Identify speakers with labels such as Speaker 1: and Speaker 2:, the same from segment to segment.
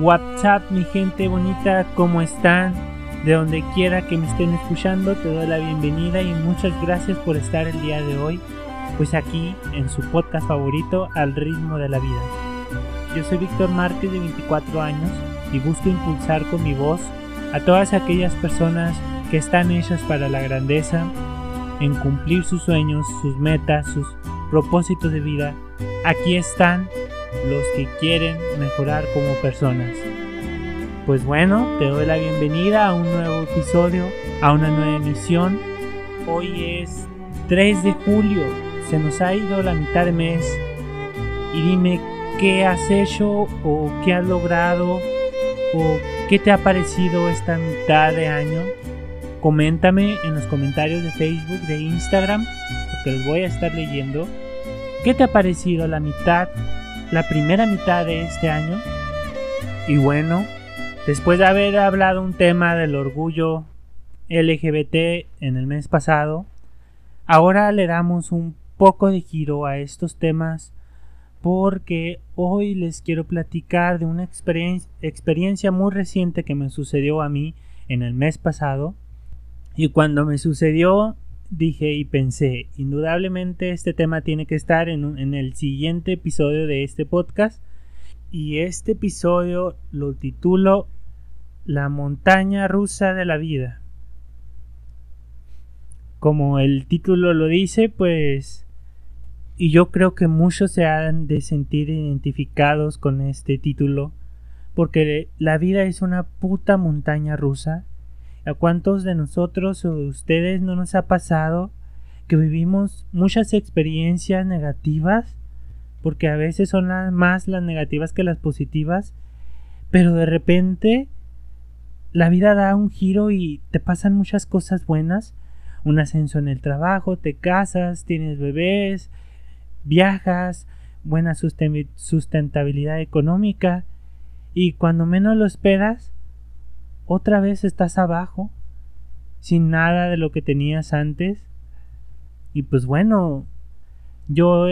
Speaker 1: WhatsApp, mi gente bonita, ¿cómo están? De donde quiera que me estén escuchando, te doy la bienvenida y muchas gracias por estar el día de hoy, pues aquí en su podcast favorito, Al ritmo de la vida. Yo soy Víctor Márquez de 24 años y busco impulsar con mi voz a todas aquellas personas que están hechas para la grandeza, en cumplir sus sueños, sus metas, sus propósitos de vida. Aquí están los que quieren mejorar como personas. Pues bueno, te doy la bienvenida a un nuevo episodio, a una nueva emisión. Hoy es 3 de julio, se nos ha ido la mitad de mes y dime qué has hecho o qué has logrado o qué te ha parecido esta mitad de año. Coméntame en los comentarios de Facebook, de Instagram, porque los voy a estar leyendo. ¿Qué te ha parecido la mitad la primera mitad de este año. Y bueno, después de haber hablado un tema del orgullo LGBT en el mes pasado, ahora le damos un poco de giro a estos temas porque hoy les quiero platicar de una experiencia, muy reciente que me sucedió a mí en el mes pasado. Y cuando me sucedió dije y pensé, indudablemente este tema tiene que estar en, en, el siguiente episodio de este podcast. Y este episodio lo titulo La montaña rusa de la vida. Como el título lo dice, pues... Y yo creo que muchos se han de sentir identificados con este título. Porque la vida es una puta montaña rusa ¿A cuántos de nosotros o de ustedes no nos ha pasado que vivimos muchas experiencias negativas? Porque a veces son más las negativas que las positivas. Pero de repente la vida da un giro y te pasan muchas cosas buenas. Un ascenso en el trabajo, te casas, tienes bebés, viajas, buena sustentabilidad económica. Y cuando menos lo esperas, otra vez estás abajo, sin nada de lo que tenías antes. Y pues bueno, yo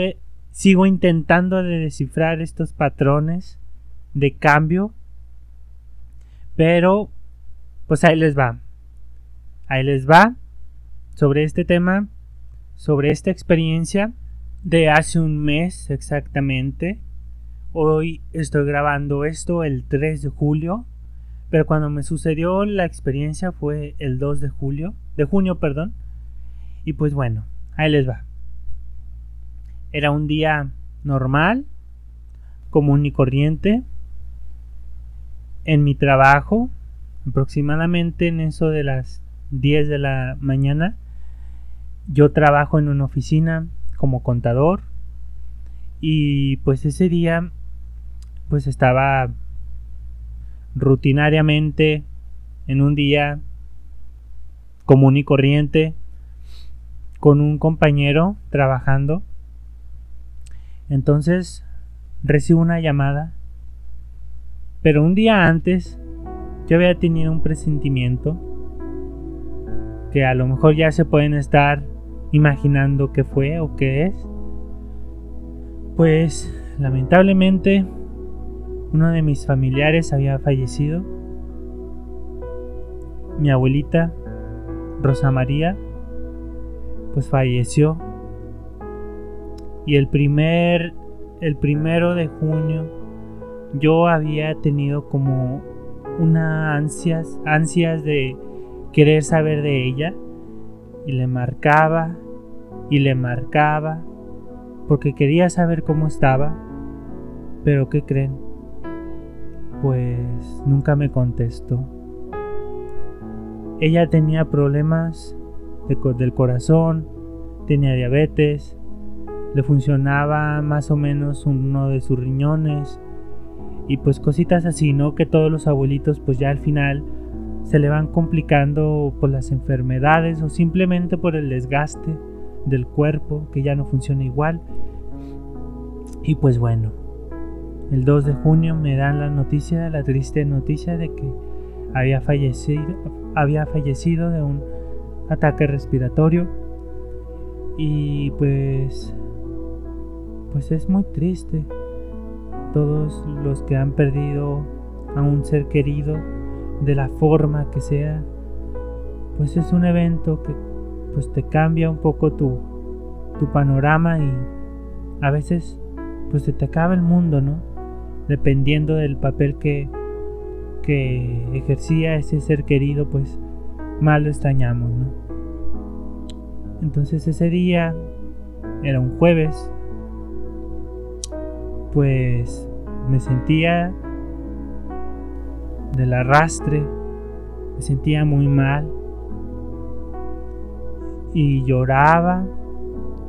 Speaker 1: sigo intentando de descifrar estos patrones de cambio. Pero, pues ahí les va. Ahí les va sobre este tema, sobre esta experiencia de hace un mes exactamente. Hoy estoy grabando esto el 3 de julio pero cuando me sucedió la experiencia fue el 2 de julio, de junio, perdón. Y pues bueno, ahí les va. Era un día normal, común y corriente. En mi trabajo, aproximadamente en eso de las 10 de la mañana, yo trabajo en una oficina como contador. Y pues ese día, pues estaba rutinariamente en un día común y corriente con un compañero trabajando. Entonces recibo una llamada, pero un día antes yo había tenido un presentimiento que a lo mejor ya se pueden estar imaginando qué fue o qué es. Pues lamentablemente uno de mis familiares había fallecido. Mi abuelita, Rosa María, pues falleció. Y el primer, el primero de junio, yo había tenido como una ansias, ansias de querer saber de ella. Y le marcaba y le marcaba porque quería saber cómo estaba. Pero ¿qué creen? Pues nunca me contestó. Ella tenía problemas del corazón, tenía diabetes, le funcionaba más o menos uno de sus riñones y pues cositas así, ¿no? Que todos los abuelitos pues ya al final se le van complicando por las enfermedades o simplemente por el desgaste del cuerpo que ya no funciona igual. Y pues bueno, el 2 de junio me dan la noticia, la triste noticia de que había fallecido, había fallecido de un ataque respiratorio y pues pues es muy triste todos los que han perdido a un ser querido de la forma que sea, pues es un evento que pues te cambia un poco tu, tu panorama y a veces pues se te acaba el mundo, ¿no? Dependiendo del papel que, que ejercía ese ser querido, pues mal lo extrañamos, ¿no? Entonces ese día era un jueves, pues me sentía del arrastre, me sentía muy mal y lloraba.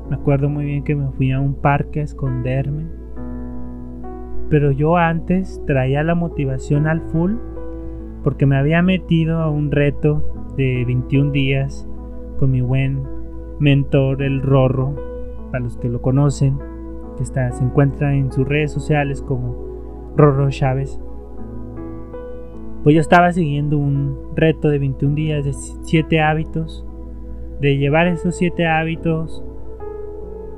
Speaker 1: Me acuerdo muy bien que me fui a un parque a esconderme. Pero yo antes traía la motivación al full porque me había metido a un reto de 21 días con mi buen mentor, el Rorro, para los que lo conocen, que está, se encuentra en sus redes sociales como Rorro Chávez. Pues yo estaba siguiendo un reto de 21 días de 7 hábitos. De llevar esos 7 hábitos,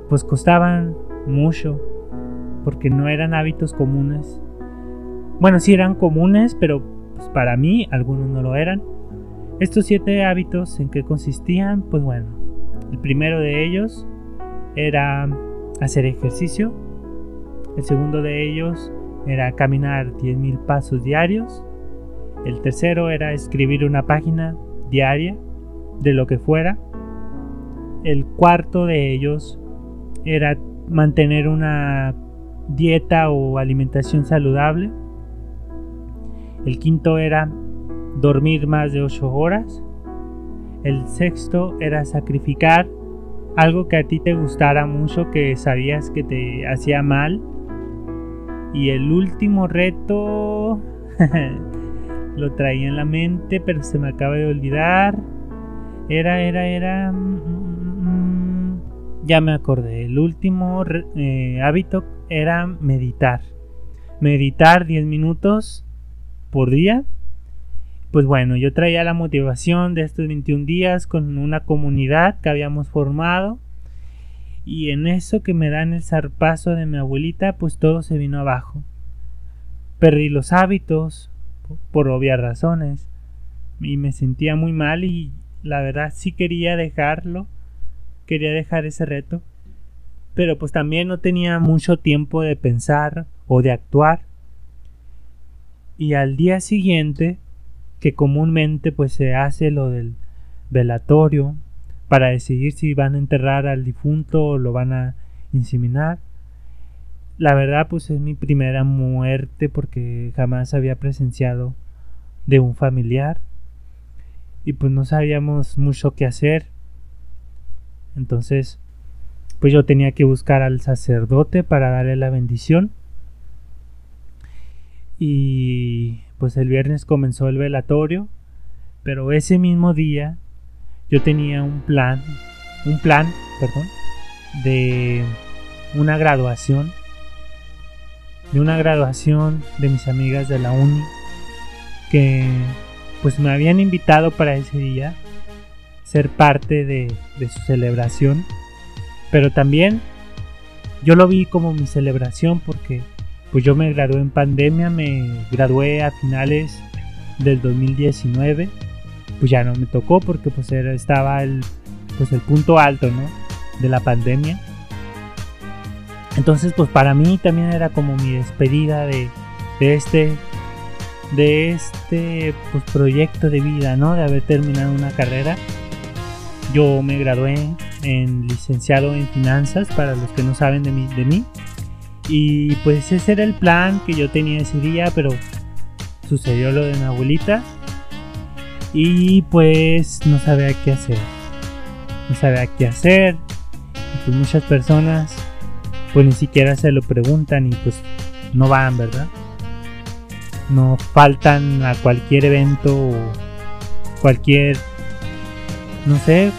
Speaker 1: pues costaban mucho, porque no eran hábitos comunes. Bueno, sí eran comunes, pero pues para mí algunos no lo eran. Estos 7 hábitos, ¿en qué consistían? Pues bueno, el primero de ellos era hacer ejercicio. El segundo de ellos era caminar 10.000 pasos diarios. El tercero era escribir una página diaria de lo que fuera. El cuarto de ellos era mantener una dieta o alimentación saludable. El quinto era dormir más de 8 horas. El sexto era sacrificar algo que a ti te gustara mucho, que sabías que te hacía mal. Y el último reto lo traía en la mente, pero se me acaba de olvidar. Era, era, era... Mm, mm, mm, ya me acordé. El último eh, hábito era meditar. Meditar 10 minutos por día pues bueno, yo traía la motivación de estos 21 días con una comunidad que habíamos formado. Y en eso que me dan el zarpazo de mi abuelita, pues todo se vino abajo. Perdí los hábitos, por obvias razones. Y me sentía muy mal y la verdad sí quería dejarlo. Quería dejar ese reto. Pero pues también no tenía mucho tiempo de pensar o de actuar. Y al día siguiente que comúnmente pues se hace lo del velatorio para decidir si van a enterrar al difunto o lo van a inseminar. La verdad pues es mi primera muerte porque jamás había presenciado de un familiar y pues no sabíamos mucho qué hacer. Entonces pues yo tenía que buscar al sacerdote para darle la bendición. Y pues el viernes comenzó el velatorio, pero ese mismo día yo tenía un plan, un plan, perdón, de una graduación, de una graduación de mis amigas de la uni que pues me habían invitado para ese día ser parte de, de su celebración, pero también yo lo vi como mi celebración porque pues yo me gradué en pandemia, me gradué a finales del 2019, pues ya no me tocó porque pues era, estaba el, pues el punto alto, ¿no? De la pandemia. Entonces pues para mí también era como mi despedida de, de este de este pues, proyecto de vida, ¿no? De haber terminado una carrera. Yo me gradué en licenciado en finanzas, para los que no saben de mí, de mí. Y pues ese era el plan que yo tenía ese día, pero sucedió lo de mi abuelita. Y pues no sabía qué hacer. No sabía qué hacer. Y pues muchas personas pues ni siquiera se lo preguntan y pues no van, ¿verdad? No faltan a cualquier evento o cualquier, no sé,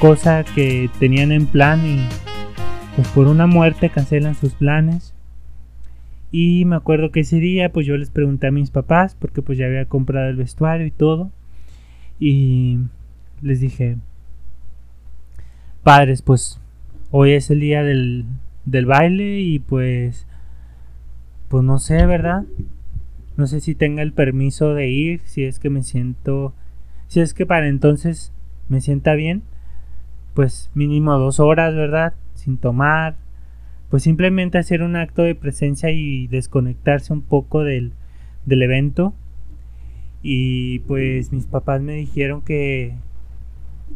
Speaker 1: cosa que tenían en plan y pues por una muerte cancelan sus planes. Y me acuerdo que ese día pues yo les pregunté a mis papás porque pues ya había comprado el vestuario y todo. Y les dije, padres, pues hoy es el día del, del baile y pues, pues no sé, ¿verdad? No sé si tenga el permiso de ir, si es que me siento, si es que para entonces me sienta bien, pues mínimo dos horas, ¿verdad? Sin tomar, pues simplemente hacer un acto de presencia y desconectarse un poco del, del evento. Y pues mis papás me dijeron que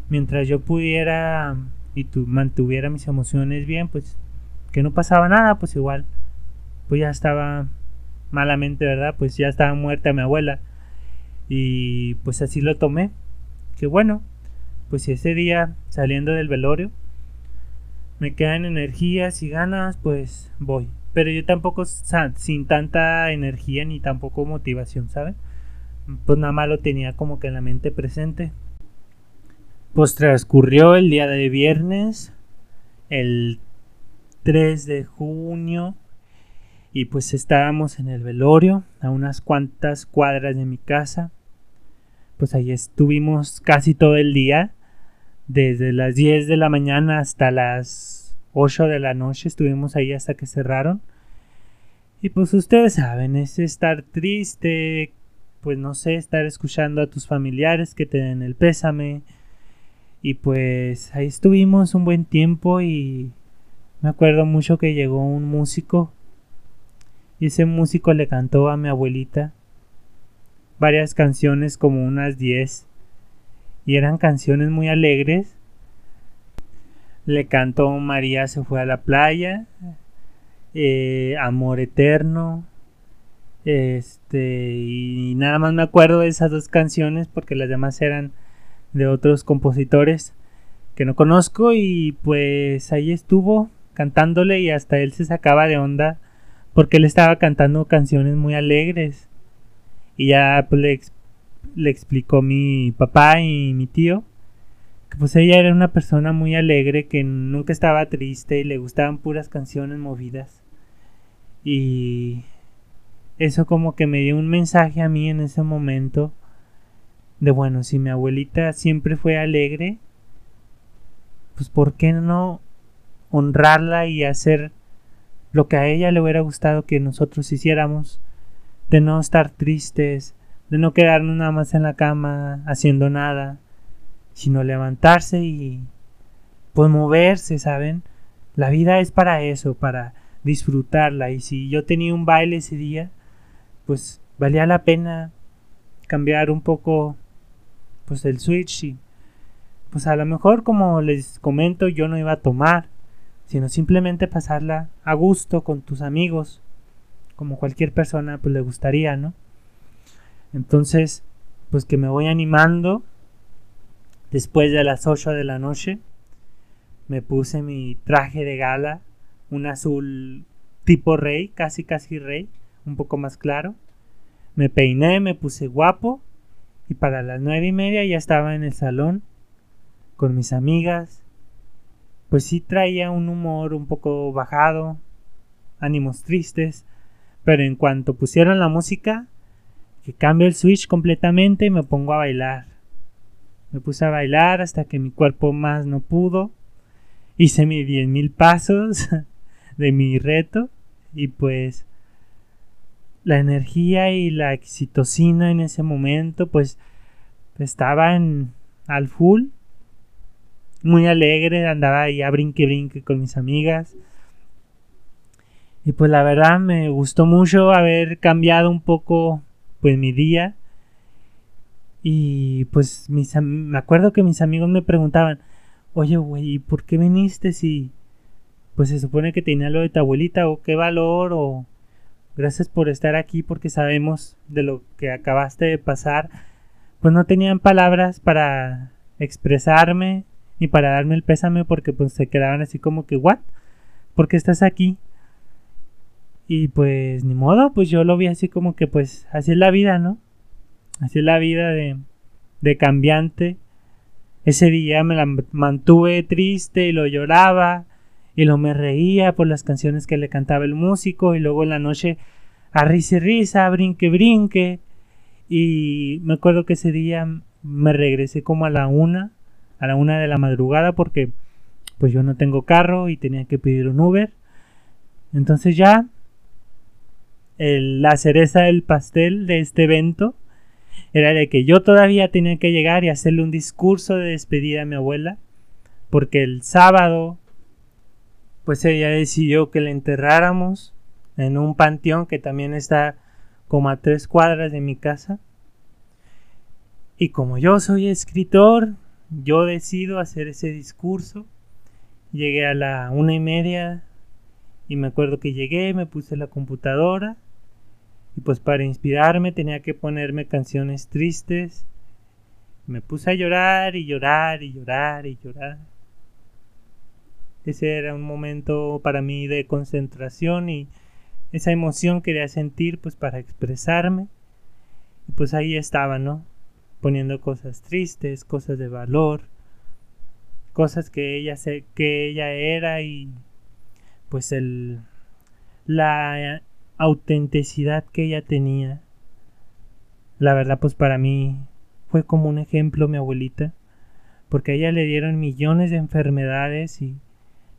Speaker 1: mientras yo pudiera y tu, mantuviera mis emociones bien, pues que no pasaba nada, pues igual, pues ya estaba malamente, ¿verdad? Pues ya estaba muerta mi abuela. Y pues así lo tomé. Que bueno, pues si ese día saliendo del velorio me quedan energías y ganas, pues voy. Pero yo tampoco sin tanta energía ni tampoco motivación, ¿saben? Pues nada más lo tenía como que en la mente presente. Pues transcurrió el día de viernes, el 3 de junio, y pues estábamos en el velorio, a unas cuantas cuadras de mi casa. Pues ahí estuvimos casi todo el día, desde las 10 de la mañana hasta las 8 de la noche, estuvimos ahí hasta que cerraron. Y pues ustedes saben, es estar triste, pues no sé, estar escuchando a tus familiares que te den el pésame y pues ahí estuvimos un buen tiempo y me acuerdo mucho que llegó un músico y ese músico le cantó a mi abuelita varias canciones como unas 10 y eran canciones muy alegres. Le cantó María se fue a la playa, eh, Amor eterno, este y nada más me acuerdo de esas dos canciones porque las demás eran de otros compositores que no conozco y pues ahí estuvo cantándole y hasta él se sacaba de onda porque él estaba cantando canciones muy alegres y ya pues, le, le explicó mi papá y mi tío que pues ella era una persona muy alegre que nunca estaba triste y le gustaban puras canciones movidas y eso como que me dio un mensaje a mí en ese momento de bueno, si mi abuelita siempre fue alegre, pues ¿por qué no honrarla y hacer lo que a ella le hubiera gustado que nosotros hiciéramos? De no estar tristes, de no quedarnos nada más en la cama haciendo nada, sino levantarse y pues moverse, ¿saben? La vida es para eso, para disfrutarla y si yo tenía un baile ese día, pues valía la pena cambiar un poco pues el Switch y pues a lo mejor como les comento yo no iba a tomar, sino simplemente pasarla a gusto con tus amigos, como cualquier persona pues le gustaría, ¿no? Entonces, pues que me voy animando después de las 8 de la noche, me puse mi traje de gala, un azul tipo rey, casi casi rey, un poco más claro. Me peiné, me puse guapo y para las nueve y media ya estaba en el salón con mis amigas. Pues sí traía un humor un poco bajado, ánimos tristes, pero en cuanto pusieron la música, que cambio el switch completamente y me pongo a bailar. Me puse a bailar hasta que mi cuerpo más no pudo. Hice mis diez mil pasos de mi reto y pues la energía y la excitocina en ese momento, pues estaba en al full, muy alegre, andaba ahí a brinque brinque con mis amigas. Y pues la verdad me gustó mucho haber cambiado un poco pues mi día. Y pues mis, me acuerdo que mis amigos me preguntaban, oye güey, ¿por qué viniste si pues se supone que tenía lo de tu abuelita o qué valor o Gracias por estar aquí porque sabemos de lo que acabaste de pasar. Pues no tenían palabras para expresarme ni para darme el pésame porque pues se quedaban así como que, ¿what? ¿Por qué estás aquí? Y pues ni modo, pues yo lo vi así como que pues así es la vida, ¿no? Así es la vida de, de cambiante. Ese día me la mantuve triste y lo lloraba y lo me reía por las canciones que le cantaba el músico y luego en la noche a risa y risa, brinque, brinque. Y me acuerdo que ese día me regresé como a la una, a la una de la madrugada porque pues yo no tengo carro y tenía que pedir un Uber. Entonces ya la cereza del pastel de este evento era de que yo todavía tenía que llegar y hacerle un discurso de despedida a mi abuela, porque el sábado, pues ella decidió que la enterráramos en un panteón que también está como a tres cuadras de mi casa. Y como yo soy escritor, yo decido hacer ese discurso. Llegué a la una y media y me acuerdo que llegué, me puse la computadora y pues para inspirarme tenía que ponerme canciones tristes. Me puse a llorar y llorar y llorar y llorar. Ese era un momento para mí de concentración y esa emoción quería sentir pues para expresarme. Y pues ahí estaba, ¿no? Poniendo cosas tristes, cosas de valor, cosas que ella se, que ella era y pues el la autenticidad que ella tenía. La verdad, pues para mí fue como un ejemplo mi abuelita, porque a ella le dieron millones de enfermedades y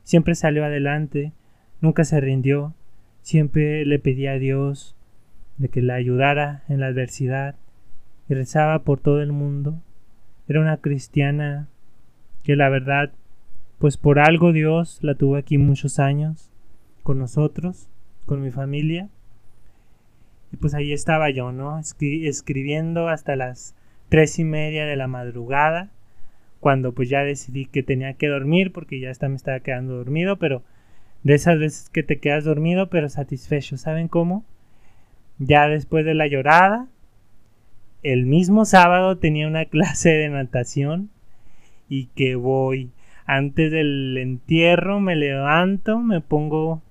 Speaker 1: siempre salió adelante, nunca se rindió, siempre le pedía a Dios de que la ayudara en la adversidad y rezaba por todo el mundo. Era una cristiana que la verdad, pues por algo Dios la tuvo aquí muchos años con nosotros con mi familia. Y pues ahí estaba yo, ¿no? escribiendo hasta las tres y media de la madrugada, cuando pues ya decidí que tenía que dormir porque ya está, me estaba quedando dormido, pero de esas veces que te quedas dormido pero satisfecho, ¿saben cómo? Ya después de la llorada, el mismo sábado tenía una clase de natación y que voy antes del entierro me levanto, me pongo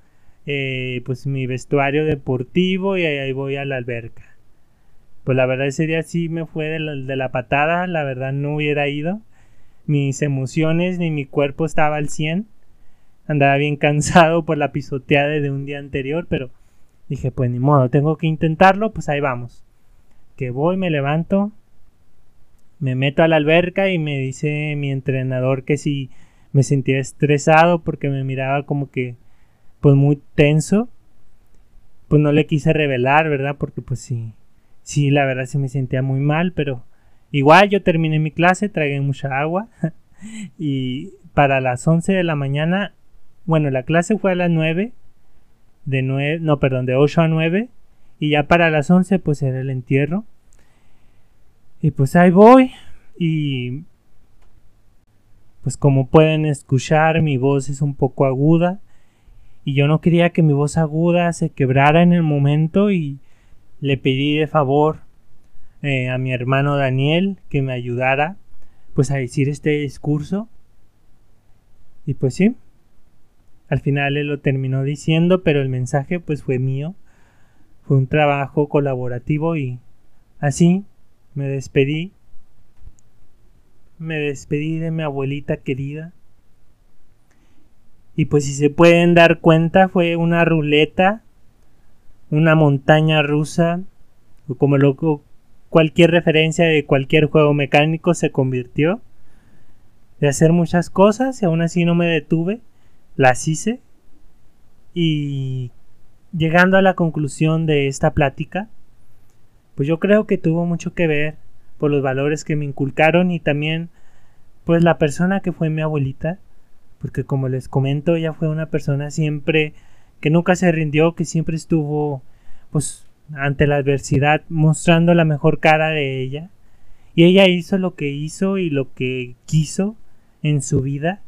Speaker 1: eh, pues mi vestuario deportivo y ahí voy a la alberca. Pues la verdad ese día sí me fue de la, patada, la verdad no hubiera ido. Mis emociones ni mi cuerpo estaba al 100. Andaba bien cansado por la pisoteada de un día anterior, pero dije, pues ni modo, tengo que intentarlo, pues ahí vamos. Que voy, me levanto, me meto a la alberca y me dice mi entrenador que si me sentía estresado porque me miraba como que pues muy tenso. Pues no le quise revelar, ¿verdad? Porque pues sí, sí, la verdad sí me sentía muy mal, pero igual yo terminé mi clase, tragué mucha agua y para las 11 de la mañana, bueno, la clase fue a las 9, de 9, no, perdón, de 8 a 9 y ya para las 11 pues era el entierro. Y pues ahí voy y pues como pueden escuchar mi voz es un poco aguda y yo no quería que mi voz aguda se quebrara en el momento y le pedí de favor eh, a mi hermano Daniel que me ayudara pues a decir este discurso. Y pues sí al final él lo terminó diciendo pero el mensaje pues fue mío. Fue un trabajo colaborativo y así me despedí. Me despedí de mi abuelita querida y pues si se pueden dar cuenta fue una ruleta, una montaña rusa, o como lo, cualquier referencia de cualquier juego mecánico se convirtió. De hacer muchas cosas y aún así no me detuve, las hice. Y llegando a la conclusión de esta plática, pues yo creo que tuvo mucho que ver por los valores que me inculcaron y también pues la persona que fue mi abuelita porque como les comento, ella fue una persona siempre que nunca se rindió, que siempre estuvo pues ante la adversidad mostrando la mejor cara de ella. Y ella hizo lo que hizo y lo que quiso en su vida.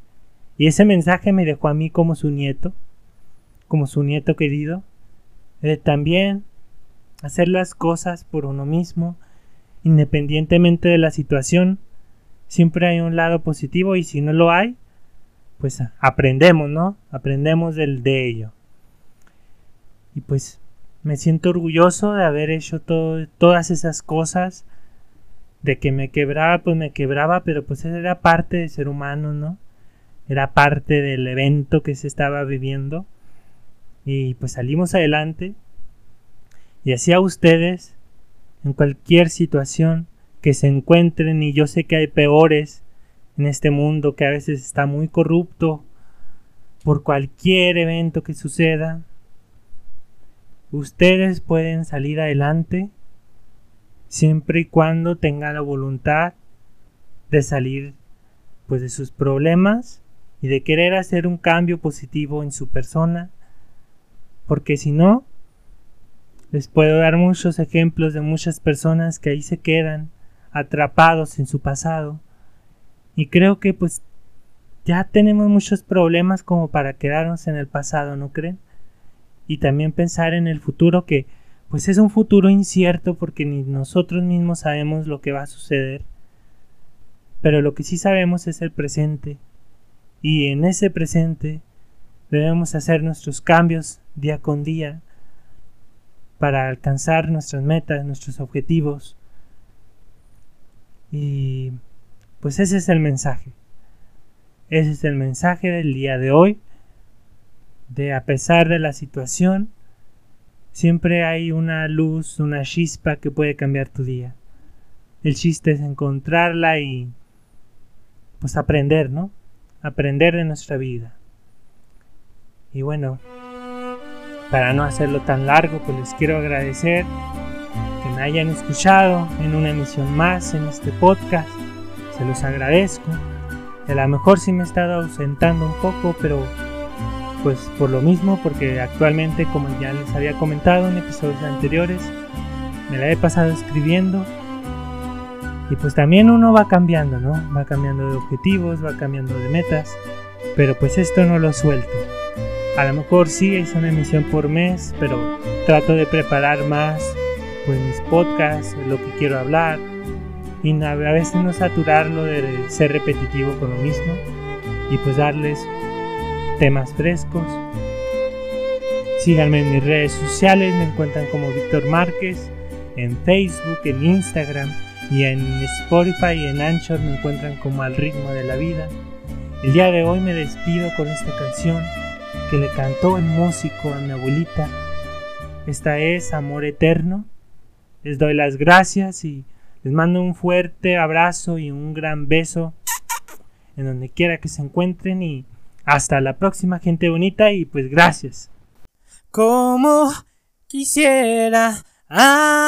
Speaker 1: Y ese mensaje me dejó a mí como su nieto, como su nieto querido, de también hacer las cosas por uno mismo, independientemente de la situación. Siempre hay un lado positivo y si no lo hay, pues aprendemos, ¿no? Aprendemos del, de ello. Y pues me siento orgulloso de haber hecho todas esas cosas, de que me quebraba, pues me quebraba, pero pues era parte de ser humano, ¿no? Era parte del evento que se estaba viviendo. Y pues salimos adelante. Y así a ustedes, en cualquier situación que se encuentren, y yo sé que hay peores, en este mundo que a veces está muy corrupto por cualquier evento que suceda. ustedes pueden salir adelante siempre y cuando tengan la voluntad de salir pues de sus problemas y de querer hacer un cambio positivo en su persona porque si no les puedo dar muchos ejemplos de muchas personas que ahí se quedan atrapados en su pasado y creo que pues ya tenemos muchos problemas como para quedarnos en el pasado, ¿no creen? Y también pensar en el futuro que pues es un futuro incierto porque ni nosotros mismos sabemos lo que va a suceder. Pero lo que sí sabemos es el presente. Y en ese presente debemos hacer nuestros cambios día con día para alcanzar nuestras metas, nuestros objetivos. Y pues ese es el mensaje. Ese es el mensaje del día de hoy. De a pesar de la situación, siempre hay una luz, una chispa que puede cambiar tu día. El chiste es encontrarla y pues aprender, ¿no? Aprender de nuestra vida. Y bueno, para no hacerlo tan largo, pues les quiero agradecer que me hayan escuchado en una emisión más en este podcast. Se los agradezco. A lo mejor sí me he estado ausentando un poco, pero pues por lo mismo, porque actualmente, como ya les había comentado en episodios anteriores, me la he pasado escribiendo. Y pues también uno va cambiando, ¿no? Va cambiando de objetivos, va cambiando de metas, pero pues esto no lo suelto. A lo mejor sí es una emisión por mes, pero trato de preparar más pues mis podcasts, lo que quiero hablar, y a veces no saturarlo de ser repetitivo con lo mismo y pues darles temas frescos. Síganme en mis redes sociales, me encuentran como Víctor Márquez, en Facebook, en Instagram y en Spotify y en Anchor me encuentran como al ritmo de la vida. El día de hoy me despido con esta canción que le cantó el músico a mi abuelita. Esta es Amor Eterno. Les doy las gracias y les mando un fuerte abrazo y un gran beso en donde quiera que se encuentren y hasta la próxima gente bonita y pues gracias.
Speaker 2: Como quisiera ay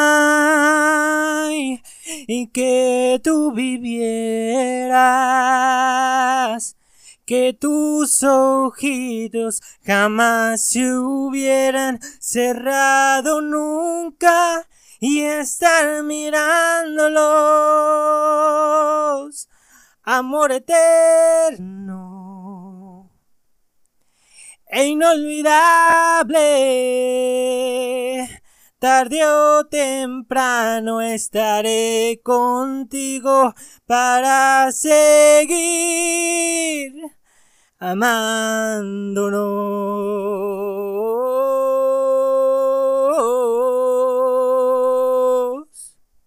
Speaker 2: y que tú vivieras que tus ojitos jamás se hubieran cerrado nunca y estar mirándolos. Amor eterno e inolvidable. Tarde o temprano estaré contigo para seguir amándonos.